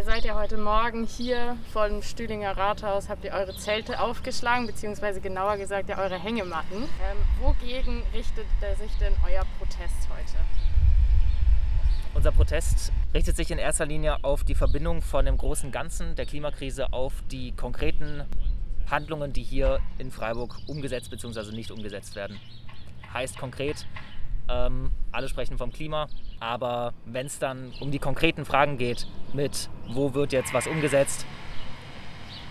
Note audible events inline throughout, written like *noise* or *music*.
Ihr seid ja heute Morgen hier vom Stühlinger Rathaus, habt ihr eure Zelte aufgeschlagen, beziehungsweise genauer gesagt ja eure Hängematten. Ähm, wogegen richtet sich denn euer Protest heute? Unser Protest richtet sich in erster Linie auf die Verbindung von dem großen Ganzen der Klimakrise auf die konkreten Handlungen, die hier in Freiburg umgesetzt bzw. nicht umgesetzt werden. Heißt konkret, ähm, alle sprechen vom Klima, aber wenn es dann um die konkreten Fragen geht, mit wo wird jetzt was umgesetzt,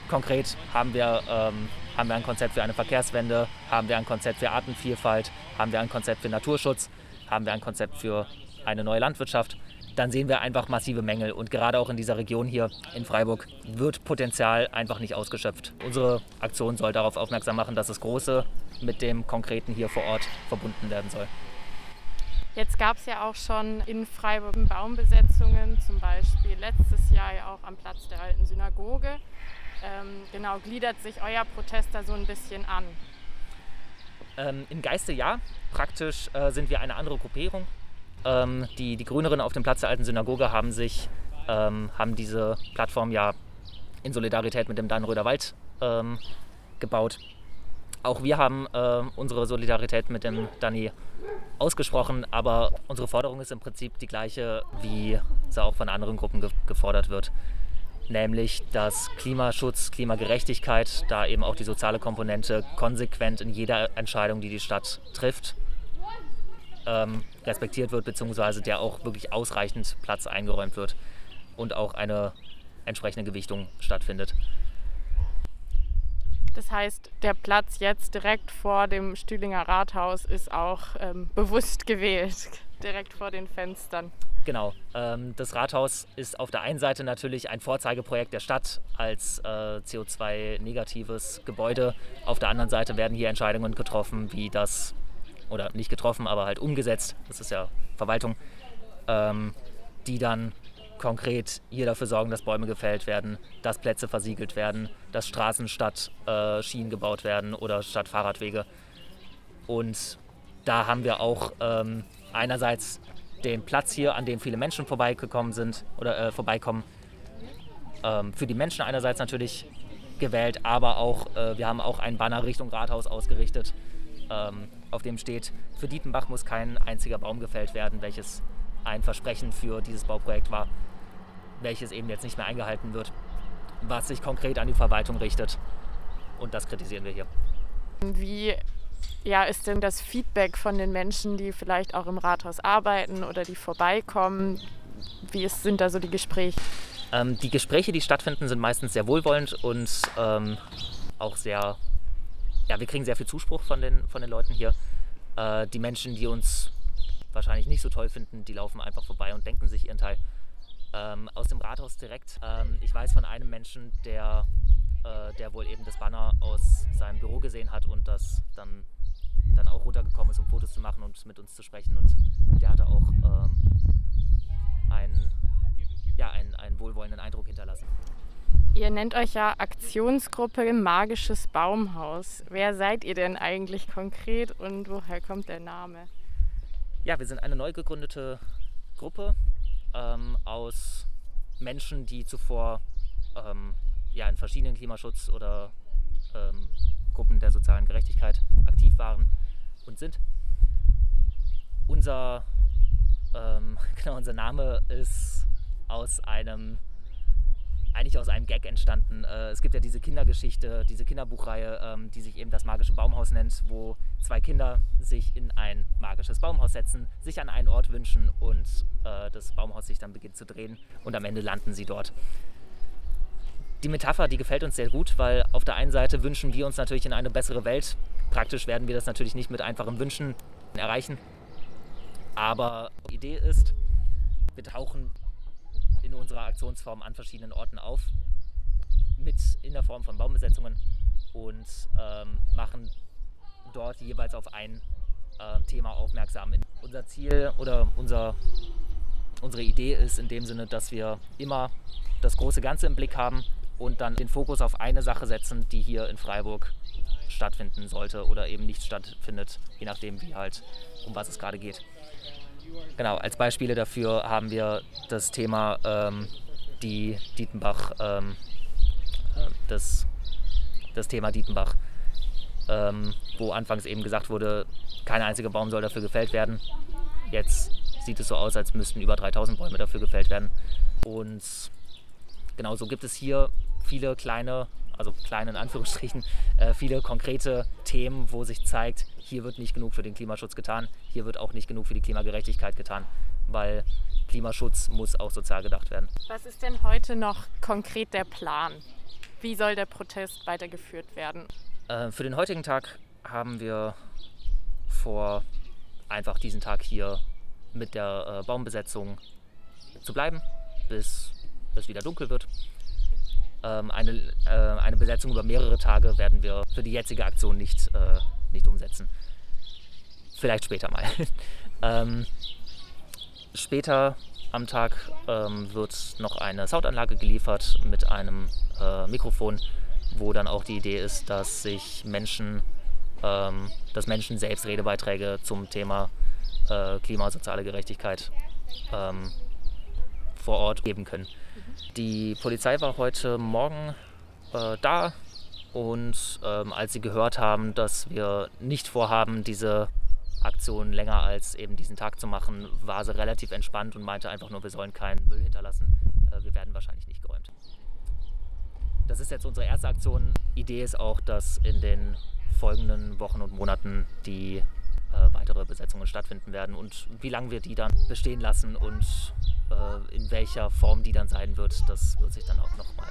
konkret haben wir, ähm, haben wir ein Konzept für eine Verkehrswende, haben wir ein Konzept für Artenvielfalt, haben wir ein Konzept für Naturschutz, haben wir ein Konzept für eine neue Landwirtschaft, dann sehen wir einfach massive Mängel. Und gerade auch in dieser Region hier in Freiburg wird Potenzial einfach nicht ausgeschöpft. Unsere Aktion soll darauf aufmerksam machen, dass das Große mit dem Konkreten hier vor Ort verbunden werden soll. Jetzt gab es ja auch schon in Freiburg Baumbesetzungen, zum Beispiel letztes Jahr ja auch am Platz der alten Synagoge. Ähm, genau, gliedert sich euer Protest da so ein bisschen an? Ähm, Im Geiste ja. Praktisch äh, sind wir eine andere Gruppierung. Ähm, die, die Grünerinnen auf dem Platz der alten Synagoge haben sich, ähm, haben diese Plattform ja in Solidarität mit dem Dannröder Wald ähm, gebaut. Auch wir haben äh, unsere Solidarität mit dem Danny ausgesprochen, aber unsere Forderung ist im Prinzip die gleiche, wie sie auch von anderen Gruppen ge gefordert wird. Nämlich, dass Klimaschutz, Klimagerechtigkeit, da eben auch die soziale Komponente konsequent in jeder Entscheidung, die die Stadt trifft, ähm, respektiert wird, beziehungsweise der auch wirklich ausreichend Platz eingeräumt wird und auch eine entsprechende Gewichtung stattfindet. Das heißt, der Platz jetzt direkt vor dem Stühlinger Rathaus ist auch ähm, bewusst gewählt, *laughs* direkt vor den Fenstern. Genau. Ähm, das Rathaus ist auf der einen Seite natürlich ein Vorzeigeprojekt der Stadt als äh, CO2-negatives Gebäude. Auf der anderen Seite werden hier Entscheidungen getroffen, wie das, oder nicht getroffen, aber halt umgesetzt, das ist ja Verwaltung, ähm, die dann konkret hier dafür sorgen, dass Bäume gefällt werden, dass Plätze versiegelt werden, dass Straßen statt äh, Schienen gebaut werden oder statt Fahrradwege. Und da haben wir auch ähm, einerseits den Platz hier, an dem viele Menschen vorbeigekommen sind oder äh, vorbeikommen, ähm, für die Menschen einerseits natürlich gewählt, aber auch äh, wir haben auch einen Banner Richtung Rathaus ausgerichtet, ähm, auf dem steht, für Dietenbach muss kein einziger Baum gefällt werden, welches ein Versprechen für dieses Bauprojekt war welches eben jetzt nicht mehr eingehalten wird, was sich konkret an die Verwaltung richtet. Und das kritisieren wir hier. Wie ja, ist denn das Feedback von den Menschen, die vielleicht auch im Rathaus arbeiten oder die vorbeikommen? Wie ist, sind da so die Gespräche? Ähm, die Gespräche, die stattfinden, sind meistens sehr wohlwollend und ähm, auch sehr, ja, wir kriegen sehr viel Zuspruch von den, von den Leuten hier. Äh, die Menschen, die uns wahrscheinlich nicht so toll finden, die laufen einfach vorbei und denken sich ihren Teil ähm, aus dem Rathaus direkt. Ähm, ich weiß von einem Menschen, der, äh, der wohl eben das Banner aus seinem Büro gesehen hat und das dann, dann auch runtergekommen ist, um Fotos zu machen und mit uns zu sprechen. Und der hatte auch ähm, einen, ja, einen, einen wohlwollenden Eindruck hinterlassen. Ihr nennt euch ja Aktionsgruppe Magisches Baumhaus. Wer seid ihr denn eigentlich konkret und woher kommt der Name? Ja, wir sind eine neu gegründete Gruppe ähm, aus Menschen, die zuvor ähm, ja, in verschiedenen Klimaschutz- oder ähm, Gruppen der sozialen Gerechtigkeit aktiv waren und sind. Unser, ähm, *laughs* genau, unser Name ist aus einem eigentlich aus einem Gag entstanden. Äh, es gibt ja diese Kindergeschichte, diese Kinderbuchreihe, ähm, die sich eben das magische Baumhaus nennt, wo zwei Kinder sich in ein magisches Baumhaus setzen, sich an einen Ort wünschen und äh, das Baumhaus sich dann beginnt zu drehen und am Ende landen sie dort. Die Metapher, die gefällt uns sehr gut, weil auf der einen Seite wünschen wir uns natürlich in eine bessere Welt. Praktisch werden wir das natürlich nicht mit einfachen Wünschen erreichen. Aber die Idee ist, wir tauchen in unserer Aktionsform an verschiedenen Orten auf, mit in der Form von Baumbesetzungen und ähm, machen dort jeweils auf ein äh, Thema aufmerksam. Unser Ziel oder unser, unsere Idee ist in dem Sinne, dass wir immer das große Ganze im Blick haben und dann den Fokus auf eine Sache setzen, die hier in Freiburg stattfinden sollte oder eben nicht stattfindet, je nachdem, wie halt, um was es gerade geht. Genau, als Beispiele dafür haben wir das Thema ähm, die Dietenbach, ähm, äh, das, das Thema Dietenbach, ähm, wo anfangs eben gesagt wurde, kein einziger Baum soll dafür gefällt werden. Jetzt sieht es so aus, als müssten über 3000 Bäume dafür gefällt werden. Und genauso gibt es hier viele kleine, also kleine in Anführungsstrichen, äh, viele konkrete Themen, wo sich zeigt, hier wird nicht genug für den Klimaschutz getan, hier wird auch nicht genug für die Klimagerechtigkeit getan, weil Klimaschutz muss auch sozial gedacht werden. Was ist denn heute noch konkret der Plan? Wie soll der Protest weitergeführt werden? Äh, für den heutigen Tag haben wir vor, einfach diesen Tag hier mit der äh, Baumbesetzung zu bleiben, bis es wieder dunkel wird. Ähm, eine, äh, eine Besetzung über mehrere Tage werden wir für die jetzige Aktion nicht, äh, nicht umsetzen. Vielleicht später mal. *laughs* ähm, später am Tag ähm, wird noch eine Soundanlage geliefert mit einem äh, Mikrofon, wo dann auch die Idee ist, dass sich Menschen, ähm, dass Menschen selbst Redebeiträge zum Thema äh, Klima, soziale Gerechtigkeit ähm, vor Ort geben können. Die Polizei war heute Morgen äh, da und ähm, als sie gehört haben, dass wir nicht vorhaben, diese Aktion länger als eben diesen Tag zu machen, war sie relativ entspannt und meinte einfach nur, wir sollen keinen Müll hinterlassen. Äh, wir werden wahrscheinlich nicht geräumt. Das ist jetzt unsere erste Aktion. Idee ist auch, dass in den folgenden Wochen und Monaten die äh, weitere Besetzungen stattfinden werden und wie lange wir die dann bestehen lassen und äh, in welcher Form die dann sein wird, das wird sich dann auch nochmal